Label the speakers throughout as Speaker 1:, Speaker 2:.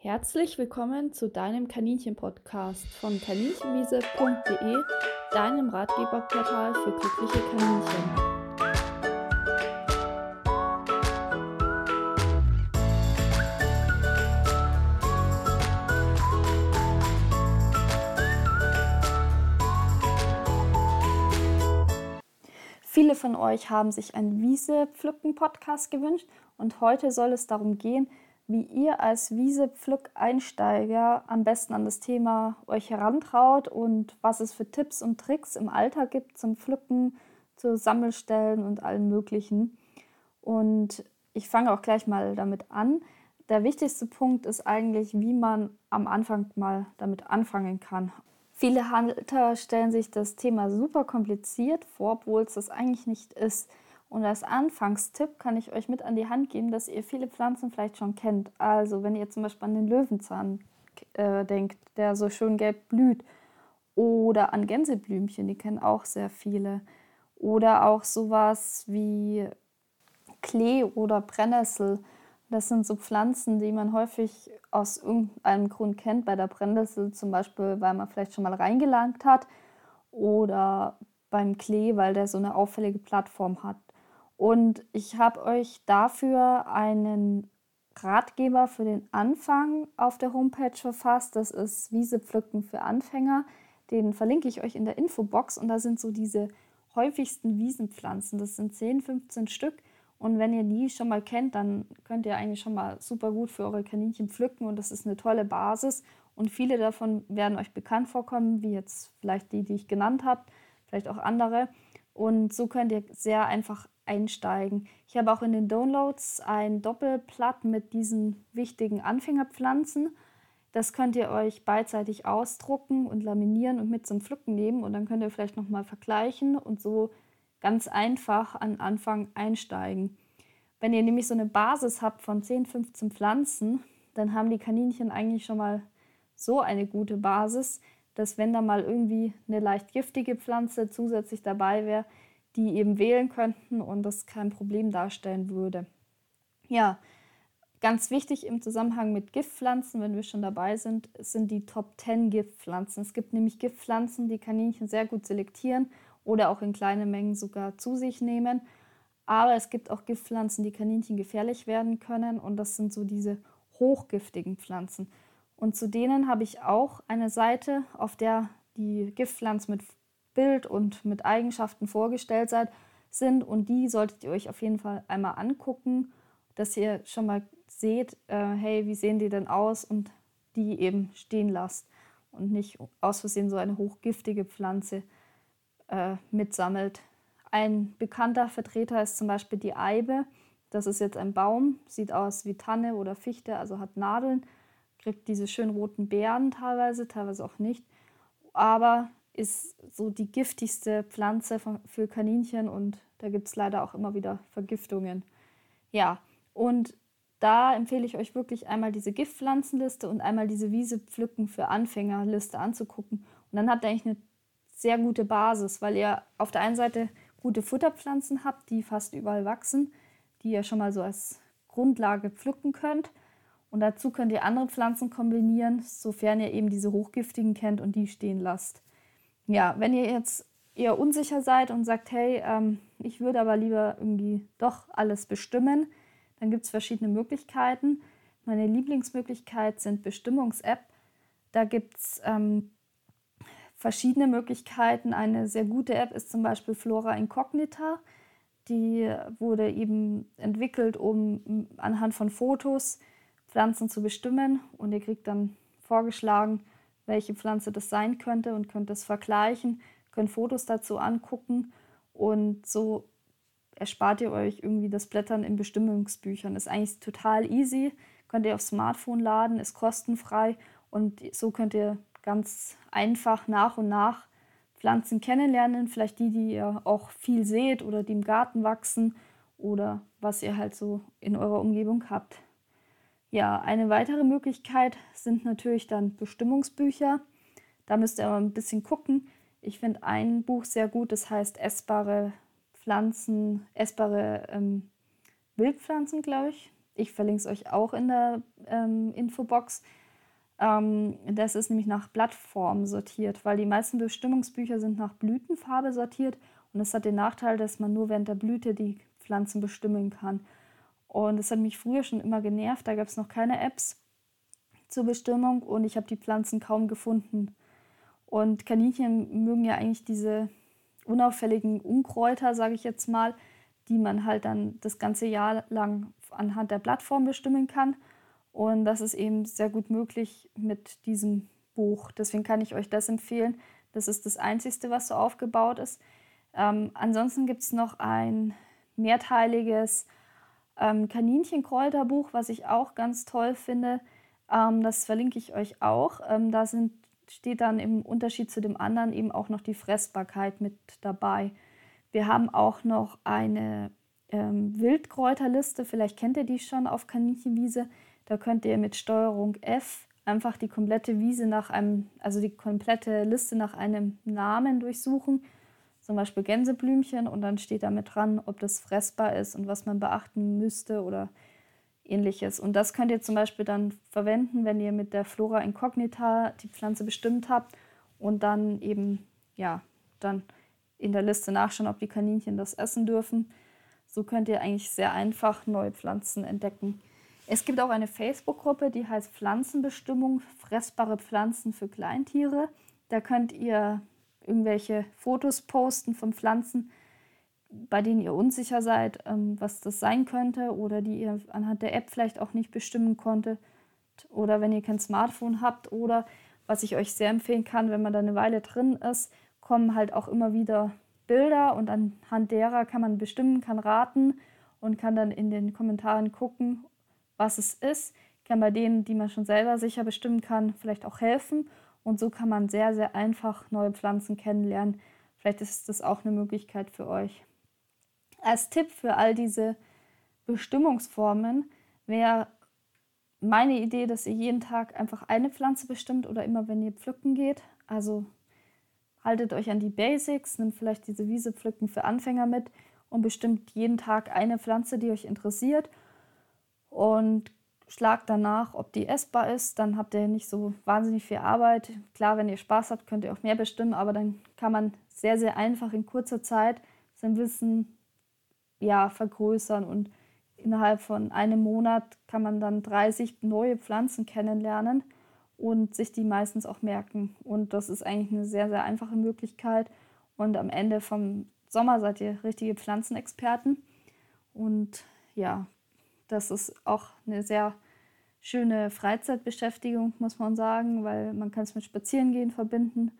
Speaker 1: Herzlich willkommen zu deinem Kaninchen-Podcast von kaninchenwiese.de, deinem Ratgeberportal für glückliche Kaninchen. Viele von euch haben sich einen Wiese-Pflücken-Podcast gewünscht und heute soll es darum gehen, wie ihr als Wiese-Pflück-Einsteiger am besten an das Thema euch herantraut und was es für Tipps und Tricks im Alltag gibt zum Pflücken, zu Sammelstellen und allem Möglichen. Und ich fange auch gleich mal damit an. Der wichtigste Punkt ist eigentlich, wie man am Anfang mal damit anfangen kann. Viele Halter stellen sich das Thema super kompliziert vor, obwohl es das eigentlich nicht ist. Und als Anfangstipp kann ich euch mit an die Hand geben, dass ihr viele Pflanzen vielleicht schon kennt. Also wenn ihr zum Beispiel an den Löwenzahn äh, denkt, der so schön gelb blüht. Oder an Gänseblümchen, die kennen auch sehr viele. Oder auch sowas wie Klee oder Brennnessel. Das sind so Pflanzen, die man häufig aus irgendeinem Grund kennt. Bei der Brennnessel zum Beispiel, weil man vielleicht schon mal reingelangt hat. Oder beim Klee, weil der so eine auffällige Plattform hat. Und ich habe euch dafür einen Ratgeber für den Anfang auf der Homepage verfasst. Das ist Wiese pflücken für Anfänger. Den verlinke ich euch in der Infobox. Und da sind so diese häufigsten Wiesenpflanzen. Das sind 10, 15 Stück. Und wenn ihr die schon mal kennt, dann könnt ihr eigentlich schon mal super gut für eure Kaninchen pflücken und das ist eine tolle Basis. Und viele davon werden euch bekannt vorkommen, wie jetzt vielleicht die, die ich genannt habe, vielleicht auch andere. Und so könnt ihr sehr einfach einsteigen. Ich habe auch in den Downloads ein Doppelblatt mit diesen wichtigen Anfängerpflanzen. Das könnt ihr euch beidseitig ausdrucken und laminieren und mit zum Pflücken nehmen und dann könnt ihr vielleicht nochmal vergleichen und so ganz einfach an Anfang einsteigen. Wenn ihr nämlich so eine Basis habt von 10, 15 Pflanzen, dann haben die Kaninchen eigentlich schon mal so eine gute Basis, dass wenn da mal irgendwie eine leicht giftige Pflanze zusätzlich dabei wäre, die eben wählen könnten und das kein Problem darstellen würde. Ja, ganz wichtig im Zusammenhang mit Giftpflanzen, wenn wir schon dabei sind, sind die Top 10 Giftpflanzen. Es gibt nämlich Giftpflanzen, die Kaninchen sehr gut selektieren oder auch in kleinen Mengen sogar zu sich nehmen. Aber es gibt auch Giftpflanzen, die Kaninchen gefährlich werden können und das sind so diese hochgiftigen Pflanzen. Und zu denen habe ich auch eine Seite, auf der die Giftpflanzen mit Bild und mit Eigenschaften vorgestellt seid, sind und die solltet ihr euch auf jeden Fall einmal angucken, dass ihr schon mal seht, äh, hey, wie sehen die denn aus und die eben stehen lasst und nicht aus Versehen so eine hochgiftige Pflanze äh, mitsammelt. Ein bekannter Vertreter ist zum Beispiel die Eibe. Das ist jetzt ein Baum, sieht aus wie Tanne oder Fichte, also hat Nadeln, kriegt diese schön roten Beeren teilweise, teilweise auch nicht. Aber ist so die giftigste Pflanze für Kaninchen und da gibt es leider auch immer wieder Vergiftungen. Ja, und da empfehle ich euch wirklich einmal diese Giftpflanzenliste und einmal diese Wiese pflücken für Anfängerliste anzugucken. Und dann habt ihr eigentlich eine sehr gute Basis, weil ihr auf der einen Seite gute Futterpflanzen habt, die fast überall wachsen, die ihr schon mal so als Grundlage pflücken könnt. Und dazu könnt ihr andere Pflanzen kombinieren, sofern ihr eben diese hochgiftigen kennt und die stehen lasst. Ja, wenn ihr jetzt eher unsicher seid und sagt, hey, ähm, ich würde aber lieber irgendwie doch alles bestimmen, dann gibt es verschiedene Möglichkeiten. Meine Lieblingsmöglichkeit sind Bestimmungs-App. Da gibt es ähm, verschiedene Möglichkeiten. Eine sehr gute App ist zum Beispiel Flora Incognita. Die wurde eben entwickelt, um anhand von Fotos Pflanzen zu bestimmen. Und ihr kriegt dann vorgeschlagen, welche Pflanze das sein könnte und könnt es vergleichen, könnt Fotos dazu angucken und so erspart ihr euch irgendwie das Blättern in Bestimmungsbüchern. Ist eigentlich total easy, könnt ihr aufs Smartphone laden, ist kostenfrei und so könnt ihr ganz einfach nach und nach Pflanzen kennenlernen, vielleicht die, die ihr auch viel seht oder die im Garten wachsen oder was ihr halt so in eurer Umgebung habt. Ja, eine weitere Möglichkeit sind natürlich dann Bestimmungsbücher. Da müsst ihr aber ein bisschen gucken. Ich finde ein Buch sehr gut, das heißt Essbare Pflanzen, essbare ähm, Wildpflanzen, glaube ich. Ich verlinke es euch auch in der ähm, Infobox. Ähm, das ist nämlich nach Blattform sortiert, weil die meisten Bestimmungsbücher sind nach Blütenfarbe sortiert und das hat den Nachteil, dass man nur während der Blüte die Pflanzen bestimmen kann. Und das hat mich früher schon immer genervt, da gab es noch keine Apps zur Bestimmung und ich habe die Pflanzen kaum gefunden. Und Kaninchen mögen ja eigentlich diese unauffälligen Unkräuter, sage ich jetzt mal, die man halt dann das ganze Jahr lang anhand der Plattform bestimmen kann. Und das ist eben sehr gut möglich mit diesem Buch. Deswegen kann ich euch das empfehlen. Das ist das Einzige, was so aufgebaut ist. Ähm, ansonsten gibt es noch ein mehrteiliges ähm, Kaninchenkräuterbuch, was ich auch ganz toll finde. Ähm, das verlinke ich euch auch. Ähm, da sind, steht dann im Unterschied zu dem anderen eben auch noch die Fressbarkeit mit dabei. Wir haben auch noch eine ähm, Wildkräuterliste, vielleicht kennt ihr die schon auf Kaninchenwiese. Da könnt ihr mit Steuerung F einfach die komplette Wiese nach einem, also die komplette Liste nach einem Namen durchsuchen. Zum Beispiel Gänseblümchen und dann steht da mit dran, ob das fressbar ist und was man beachten müsste oder ähnliches. Und das könnt ihr zum Beispiel dann verwenden, wenn ihr mit der Flora Incognita die Pflanze bestimmt habt und dann eben, ja, dann in der Liste nachschauen, ob die Kaninchen das essen dürfen. So könnt ihr eigentlich sehr einfach neue Pflanzen entdecken. Es gibt auch eine Facebook-Gruppe, die heißt Pflanzenbestimmung, fressbare Pflanzen für Kleintiere. Da könnt ihr irgendwelche Fotos posten von Pflanzen, bei denen ihr unsicher seid, ähm, was das sein könnte oder die ihr anhand der App vielleicht auch nicht bestimmen konntet oder wenn ihr kein Smartphone habt oder was ich euch sehr empfehlen kann, wenn man da eine Weile drin ist, kommen halt auch immer wieder Bilder und anhand derer kann man bestimmen, kann raten und kann dann in den Kommentaren gucken, was es ist, kann bei denen, die man schon selber sicher bestimmen kann, vielleicht auch helfen und so kann man sehr, sehr einfach neue Pflanzen kennenlernen. Vielleicht ist das auch eine Möglichkeit für euch. Als Tipp für all diese Bestimmungsformen wäre meine Idee, dass ihr jeden Tag einfach eine Pflanze bestimmt oder immer, wenn ihr pflücken geht. Also haltet euch an die Basics, nimmt vielleicht diese Wiese pflücken für Anfänger mit und bestimmt jeden Tag eine Pflanze, die euch interessiert. Und schlagt danach, ob die essbar ist. Dann habt ihr nicht so wahnsinnig viel Arbeit. Klar, wenn ihr Spaß habt, könnt ihr auch mehr bestimmen, aber dann kann man sehr, sehr einfach in kurzer Zeit sein Wissen ja, vergrößern und innerhalb von einem Monat kann man dann 30 neue Pflanzen kennenlernen und sich die meistens auch merken. Und das ist eigentlich eine sehr, sehr einfache Möglichkeit. Und am Ende vom Sommer seid ihr richtige Pflanzenexperten. Und ja, das ist auch eine sehr schöne Freizeitbeschäftigung, muss man sagen, weil man kann es mit Spazierengehen verbinden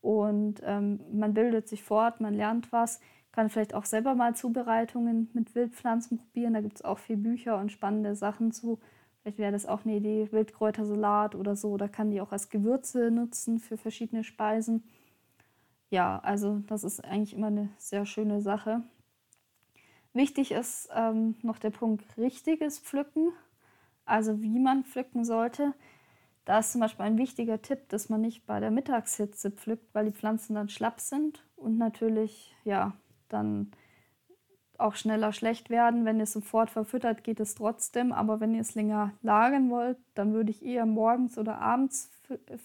Speaker 1: und ähm, man bildet sich fort, man lernt was kann vielleicht auch selber mal Zubereitungen mit Wildpflanzen probieren. Da gibt es auch viele Bücher und spannende Sachen zu. Vielleicht wäre das auch eine Idee, Wildkräutersalat oder so. Da kann die auch als Gewürze nutzen für verschiedene Speisen. Ja, also das ist eigentlich immer eine sehr schöne Sache. Wichtig ist ähm, noch der Punkt richtiges Pflücken, also wie man pflücken sollte. Da ist zum Beispiel ein wichtiger Tipp, dass man nicht bei der Mittagshitze pflückt, weil die Pflanzen dann schlapp sind und natürlich ja dann auch schneller schlecht werden. Wenn ihr es sofort verfüttert, geht es trotzdem. Aber wenn ihr es länger lagern wollt, dann würde ich eher morgens oder abends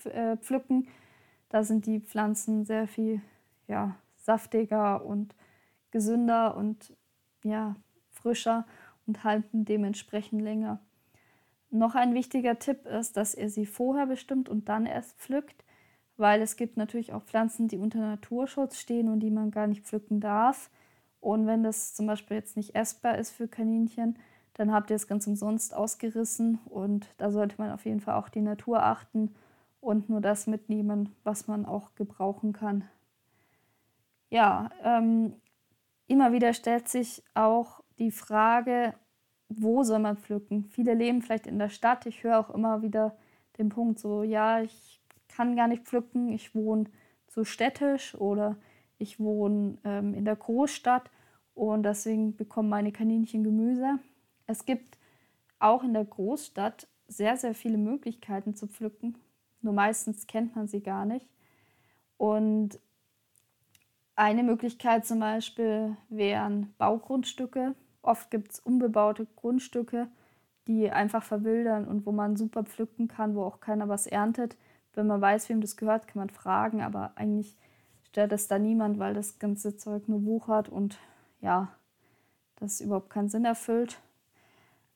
Speaker 1: äh, pflücken. Da sind die Pflanzen sehr viel ja, saftiger und gesünder und ja, frischer und halten dementsprechend länger. Noch ein wichtiger Tipp ist, dass ihr sie vorher bestimmt und dann erst pflückt weil es gibt natürlich auch Pflanzen, die unter Naturschutz stehen und die man gar nicht pflücken darf. Und wenn das zum Beispiel jetzt nicht essbar ist für Kaninchen, dann habt ihr es ganz umsonst ausgerissen und da sollte man auf jeden Fall auch die Natur achten und nur das mitnehmen, was man auch gebrauchen kann. Ja, ähm, immer wieder stellt sich auch die Frage, wo soll man pflücken? Viele leben vielleicht in der Stadt. Ich höre auch immer wieder den Punkt so, ja, ich kann gar nicht pflücken, ich wohne zu städtisch oder ich wohne ähm, in der Großstadt und deswegen bekommen meine Kaninchen Gemüse. Es gibt auch in der Großstadt sehr, sehr viele Möglichkeiten zu pflücken, nur meistens kennt man sie gar nicht. Und eine Möglichkeit zum Beispiel wären Baugrundstücke. Oft gibt es unbebaute Grundstücke, die einfach verwildern und wo man super pflücken kann, wo auch keiner was erntet. Wenn man weiß, wem das gehört, kann man fragen, aber eigentlich stört es da niemand, weil das ganze Zeug nur wuchert und ja, das überhaupt keinen Sinn erfüllt.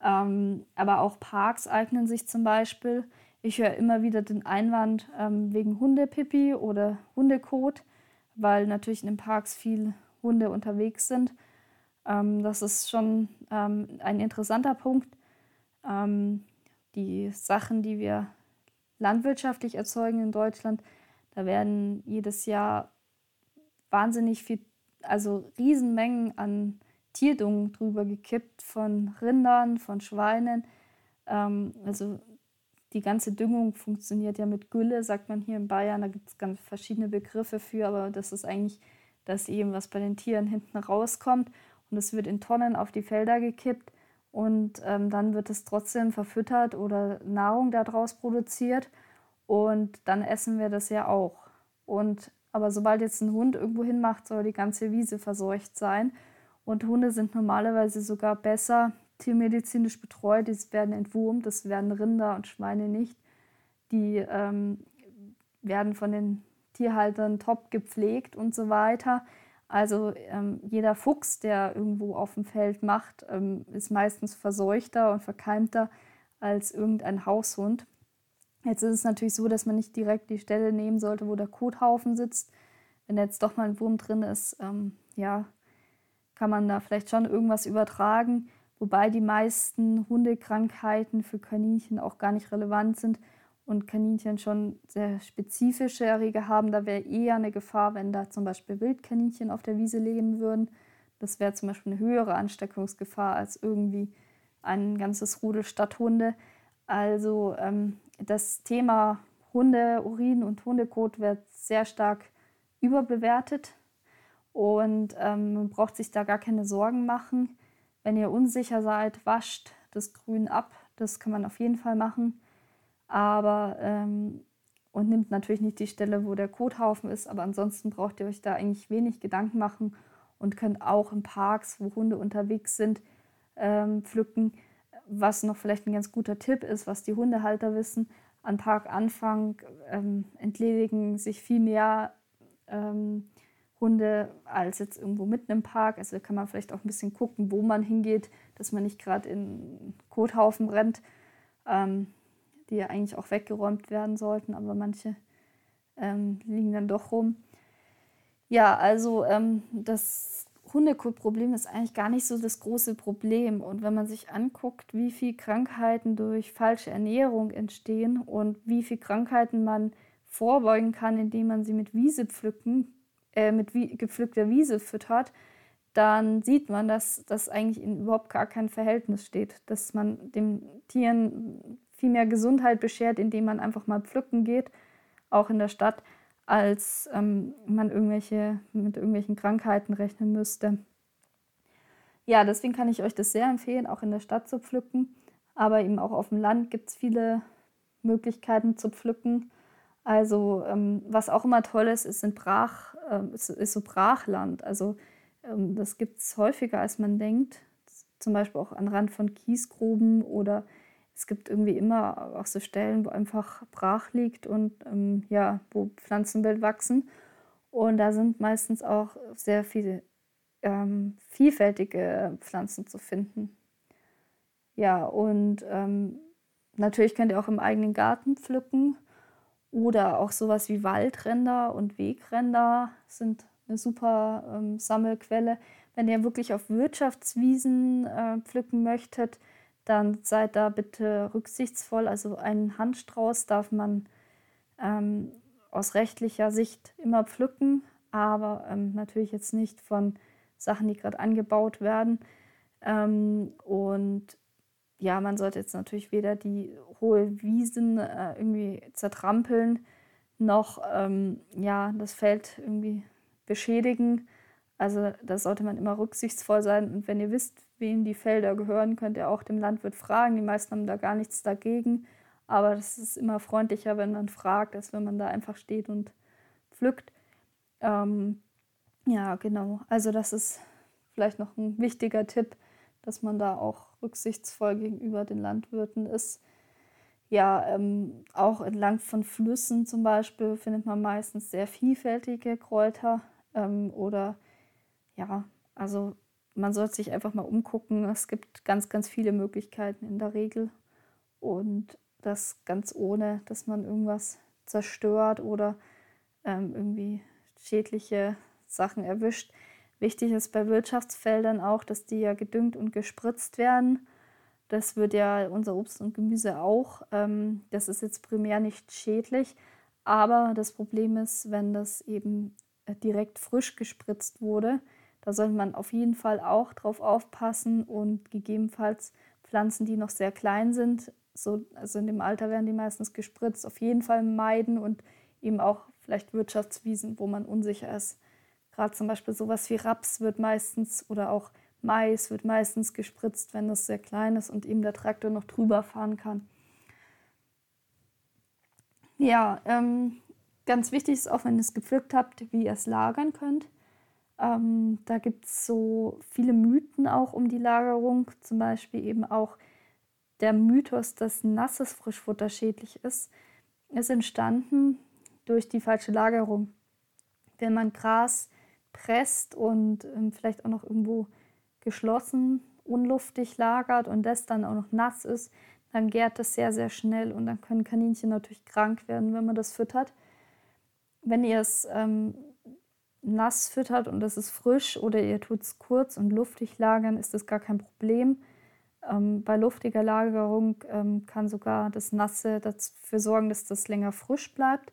Speaker 1: Ähm, aber auch Parks eignen sich zum Beispiel. Ich höre immer wieder den Einwand ähm, wegen Hundepipi oder Hundekot, weil natürlich in den Parks viele Hunde unterwegs sind. Ähm, das ist schon ähm, ein interessanter Punkt. Ähm, die Sachen, die wir landwirtschaftlich erzeugen in Deutschland, da werden jedes Jahr wahnsinnig viel, also Riesenmengen an Tierdung drüber gekippt von Rindern, von Schweinen. Ähm, also die ganze Düngung funktioniert ja mit Gülle, sagt man hier in Bayern. Da gibt es ganz verschiedene Begriffe für, aber das ist eigentlich das eben, was bei den Tieren hinten rauskommt. Und es wird in Tonnen auf die Felder gekippt und ähm, dann wird es trotzdem verfüttert oder Nahrung daraus produziert und dann essen wir das ja auch. Und aber sobald jetzt ein Hund irgendwo hinmacht, soll die ganze Wiese verseucht sein. Und Hunde sind normalerweise sogar besser tiermedizinisch betreut. Die werden entwurmt, das werden Rinder und Schweine nicht. Die ähm, werden von den Tierhaltern top gepflegt und so weiter. Also ähm, jeder Fuchs, der irgendwo auf dem Feld macht, ähm, ist meistens verseuchter und verkeimter als irgendein Haushund. Jetzt ist es natürlich so, dass man nicht direkt die Stelle nehmen sollte, wo der Kothaufen sitzt. Wenn jetzt doch mal ein Wurm drin ist, ähm, ja, kann man da vielleicht schon irgendwas übertragen. Wobei die meisten Hundekrankheiten für Kaninchen auch gar nicht relevant sind und Kaninchen schon sehr spezifische Erreger haben. Da wäre eher eine Gefahr, wenn da zum Beispiel Wildkaninchen auf der Wiese leben würden. Das wäre zum Beispiel eine höhere Ansteckungsgefahr als irgendwie ein ganzes Rudel Stadthunde. Also ähm, das Thema Hunde, Urin und Hundekot wird sehr stark überbewertet und ähm, man braucht sich da gar keine Sorgen machen. Wenn ihr unsicher seid, wascht das Grün ab. Das kann man auf jeden Fall machen. Aber ähm, und nimmt natürlich nicht die Stelle, wo der Kothaufen ist. Aber ansonsten braucht ihr euch da eigentlich wenig Gedanken machen und könnt auch in Parks, wo Hunde unterwegs sind, ähm, pflücken. Was noch vielleicht ein ganz guter Tipp ist, was die Hundehalter wissen, an Parkanfang ähm, entledigen sich viel mehr ähm, Hunde als jetzt irgendwo mitten im Park. Also kann man vielleicht auch ein bisschen gucken, wo man hingeht, dass man nicht gerade in Kothaufen rennt, ähm, die ja eigentlich auch weggeräumt werden sollten, aber manche ähm, liegen dann doch rum. Ja, also ähm, das Hundekotproblem ist eigentlich gar nicht so das große Problem. Und wenn man sich anguckt, wie viele Krankheiten durch falsche Ernährung entstehen und wie viele Krankheiten man vorbeugen kann, indem man sie mit Wiese pflücken, äh, mit wie, gepflückter Wiese füttert, dann sieht man, dass das eigentlich in überhaupt gar kein Verhältnis steht, dass man den Tieren viel mehr Gesundheit beschert, indem man einfach mal pflücken geht, auch in der Stadt, als ähm, man irgendwelche, mit irgendwelchen Krankheiten rechnen müsste. Ja, deswegen kann ich euch das sehr empfehlen, auch in der Stadt zu pflücken. Aber eben auch auf dem Land gibt es viele Möglichkeiten zu pflücken. Also ähm, was auch immer toll ist, ist, Brach, äh, ist, ist, so Brachland. Also ähm, das gibt es häufiger, als man denkt. Zum Beispiel auch an Rand von Kiesgruben oder es gibt irgendwie immer auch so Stellen, wo einfach brach liegt und ähm, ja, wo Pflanzenbild wachsen. Und da sind meistens auch sehr viele ähm, vielfältige Pflanzen zu finden. Ja, und ähm, natürlich könnt ihr auch im eigenen Garten pflücken oder auch sowas wie Waldränder und Wegränder sind eine super ähm, Sammelquelle. Wenn ihr wirklich auf Wirtschaftswiesen äh, pflücken möchtet, dann seid da bitte rücksichtsvoll. Also einen Handstrauß darf man ähm, aus rechtlicher Sicht immer pflücken, aber ähm, natürlich jetzt nicht von Sachen, die gerade angebaut werden. Ähm, und ja, man sollte jetzt natürlich weder die hohe Wiesen äh, irgendwie zertrampeln, noch ähm, ja, das Feld irgendwie beschädigen. Also da sollte man immer rücksichtsvoll sein. Und wenn ihr wisst, wem die Felder gehören, könnt ihr auch dem Landwirt fragen. Die meisten haben da gar nichts dagegen. Aber das ist immer freundlicher, wenn man fragt, als wenn man da einfach steht und pflückt. Ähm, ja, genau. Also das ist vielleicht noch ein wichtiger Tipp, dass man da auch rücksichtsvoll gegenüber den Landwirten ist. Ja, ähm, auch entlang von Flüssen zum Beispiel findet man meistens sehr vielfältige Kräuter ähm, oder ja, also man sollte sich einfach mal umgucken. Es gibt ganz, ganz viele Möglichkeiten in der Regel und das ganz ohne, dass man irgendwas zerstört oder ähm, irgendwie schädliche Sachen erwischt. Wichtig ist bei Wirtschaftsfeldern auch, dass die ja gedüngt und gespritzt werden. Das wird ja unser Obst und Gemüse auch. Ähm, das ist jetzt primär nicht schädlich, aber das Problem ist, wenn das eben äh, direkt frisch gespritzt wurde, da sollte man auf jeden Fall auch drauf aufpassen und gegebenenfalls Pflanzen, die noch sehr klein sind, so, also in dem Alter werden die meistens gespritzt, auf jeden Fall meiden und eben auch vielleicht Wirtschaftswiesen, wo man unsicher ist. Gerade zum Beispiel sowas wie Raps wird meistens oder auch Mais wird meistens gespritzt, wenn das sehr klein ist und eben der Traktor noch drüber fahren kann. Ja, ähm, ganz wichtig ist auch, wenn ihr es gepflückt habt, wie ihr es lagern könnt. Ähm, da gibt es so viele Mythen auch um die Lagerung, zum Beispiel eben auch der Mythos, dass nasses Frischfutter schädlich ist, ist entstanden durch die falsche Lagerung. Wenn man Gras presst und ähm, vielleicht auch noch irgendwo geschlossen, unluftig lagert und das dann auch noch nass ist, dann gärt das sehr, sehr schnell und dann können Kaninchen natürlich krank werden, wenn man das füttert. Wenn ihr es ähm, nass füttert und es ist frisch oder ihr tut es kurz und luftig lagern, ist das gar kein Problem. Ähm, bei luftiger Lagerung ähm, kann sogar das Nasse dafür sorgen, dass das länger frisch bleibt.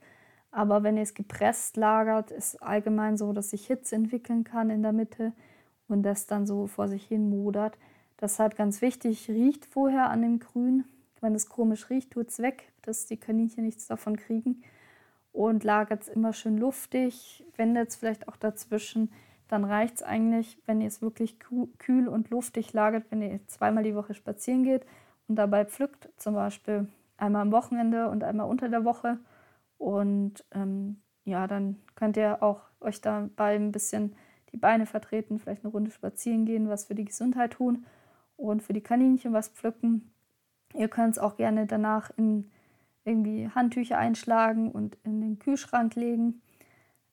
Speaker 1: Aber wenn ihr es gepresst lagert, ist allgemein so, dass sich Hitze entwickeln kann in der Mitte und das dann so vor sich hin modert. Deshalb ganz wichtig, riecht vorher an dem Grün. Wenn es komisch riecht, tut es weg, dass die Kaninchen nichts davon kriegen. Und lagert es immer schön luftig, wendet es vielleicht auch dazwischen. Dann reicht es eigentlich, wenn ihr es wirklich kühl und luftig lagert, wenn ihr zweimal die Woche spazieren geht und dabei pflückt, zum Beispiel einmal am Wochenende und einmal unter der Woche und ähm, ja, dann könnt ihr auch euch dabei ein bisschen die Beine vertreten, vielleicht eine Runde spazieren gehen, was für die Gesundheit tun und für die Kaninchen was pflücken. Ihr könnt es auch gerne danach in irgendwie Handtücher einschlagen und in den Kühlschrank legen.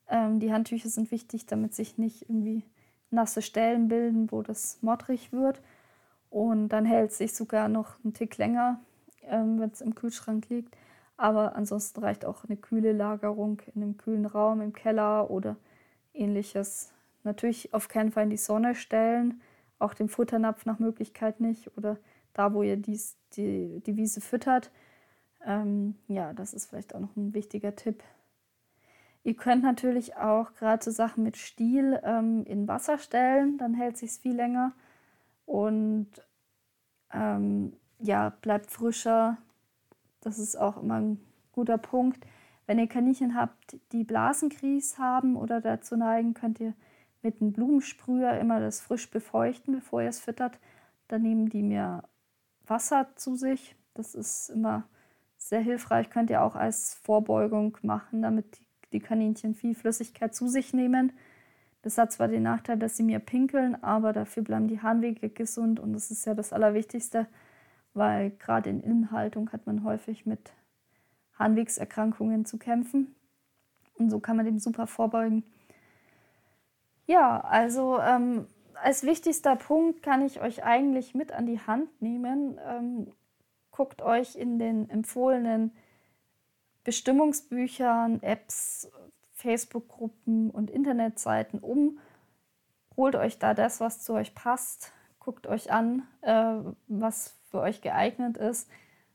Speaker 1: Ähm, die Handtücher sind wichtig, damit sich nicht irgendwie nasse Stellen bilden, wo das modrig wird. Und dann hält es sich sogar noch einen Tick länger, ähm, wenn es im Kühlschrank liegt. Aber ansonsten reicht auch eine kühle Lagerung in einem kühlen Raum im Keller oder ähnliches. Natürlich auf keinen Fall in die Sonne stellen, auch den Futternapf nach Möglichkeit nicht oder da, wo ihr dies, die, die Wiese füttert. Ähm, ja, das ist vielleicht auch noch ein wichtiger Tipp. Ihr könnt natürlich auch gerade so Sachen mit Stiel ähm, in Wasser stellen, dann hält sich viel länger und ähm, ja, bleibt frischer, das ist auch immer ein guter Punkt. Wenn ihr Kaninchen habt, die Blasenkries haben oder dazu neigen, könnt ihr mit einem Blumensprüher immer das frisch befeuchten, bevor ihr es füttert. Dann nehmen die mir Wasser zu sich. Das ist immer sehr hilfreich. Könnt ihr auch als Vorbeugung machen, damit die Kaninchen viel Flüssigkeit zu sich nehmen. Das hat zwar den Nachteil, dass sie mir pinkeln, aber dafür bleiben die Harnwege gesund und das ist ja das Allerwichtigste weil gerade in Innenhaltung hat man häufig mit Harnwegserkrankungen zu kämpfen. Und so kann man dem super vorbeugen. Ja, also ähm, als wichtigster Punkt kann ich euch eigentlich mit an die Hand nehmen. Ähm, guckt euch in den empfohlenen Bestimmungsbüchern, Apps, Facebook-Gruppen und Internetseiten um. Holt euch da das, was zu euch passt. Guckt euch an, äh, was für euch geeignet ist.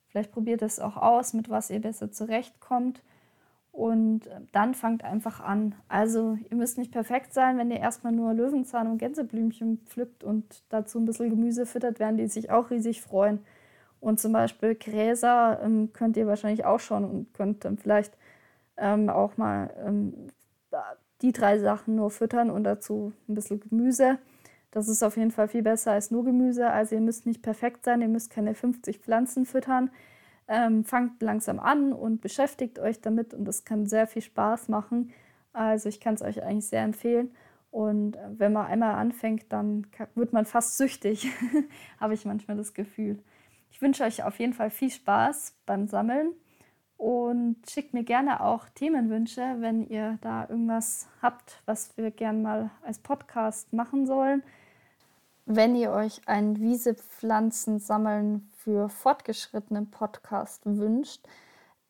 Speaker 1: Vielleicht probiert es auch aus, mit was ihr besser zurechtkommt. Und dann fangt einfach an. Also ihr müsst nicht perfekt sein, wenn ihr erstmal nur Löwenzahn und Gänseblümchen pflückt und dazu ein bisschen Gemüse füttert, werden die sich auch riesig freuen. Und zum Beispiel Gräser ähm, könnt ihr wahrscheinlich auch schon und könnt dann vielleicht ähm, auch mal ähm, die drei Sachen nur füttern und dazu ein bisschen Gemüse. Das ist auf jeden Fall viel besser als nur Gemüse. Also ihr müsst nicht perfekt sein, ihr müsst keine 50 Pflanzen füttern. Ähm, fangt langsam an und beschäftigt euch damit und das kann sehr viel Spaß machen. Also ich kann es euch eigentlich sehr empfehlen. Und äh, wenn man einmal anfängt, dann wird man fast süchtig, habe ich manchmal das Gefühl. Ich wünsche euch auf jeden Fall viel Spaß beim Sammeln und schickt mir gerne auch Themenwünsche, wenn ihr da irgendwas habt, was wir gerne mal als Podcast machen sollen. Wenn ihr euch ein Wiesepflanzen sammeln für fortgeschrittenen Podcast wünscht,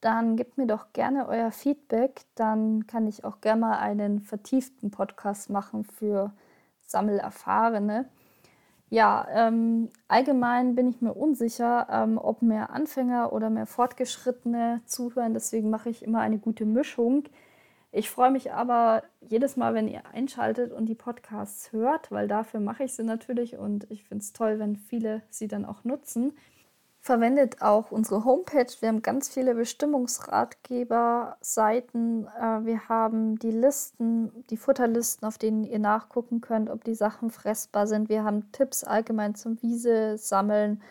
Speaker 1: dann gebt mir doch gerne euer Feedback. Dann kann ich auch gerne mal einen vertieften Podcast machen für Sammelerfahrene. Ja, ähm, allgemein bin ich mir unsicher, ähm, ob mehr Anfänger oder mehr Fortgeschrittene zuhören. Deswegen mache ich immer eine gute Mischung. Ich freue mich aber jedes Mal, wenn ihr einschaltet und die Podcasts hört, weil dafür mache ich sie natürlich und ich finde es toll, wenn viele sie dann auch nutzen verwendet auch unsere Homepage. Wir haben ganz viele Bestimmungsratgeber-Seiten. Äh, wir haben die Listen, die Futterlisten, auf denen ihr nachgucken könnt, ob die Sachen fressbar sind. Wir haben Tipps allgemein zum Wiese sammeln,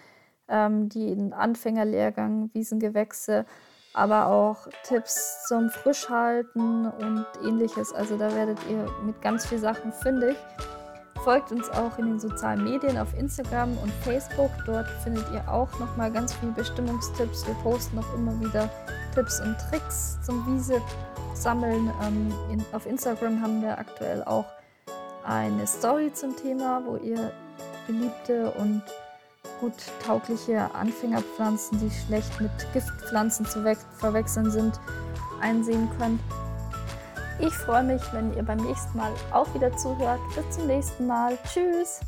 Speaker 1: ähm, die Anfängerlehrgang, Wiesengewächse, aber auch Tipps zum Frischhalten und ähnliches. Also da werdet ihr mit ganz vielen Sachen fündig. Folgt uns auch in den sozialen Medien auf Instagram und Facebook. Dort findet ihr auch nochmal ganz viele Bestimmungstipps. Wir posten noch immer wieder Tipps und Tricks zum Wiese sammeln. Ähm, in, auf Instagram haben wir aktuell auch eine Story zum Thema, wo ihr beliebte und gut taugliche Anfängerpflanzen, die schlecht mit Giftpflanzen zu verwechseln sind, einsehen könnt. Ich freue mich, wenn ihr beim nächsten Mal auch wieder zuhört. Bis zum nächsten Mal. Tschüss.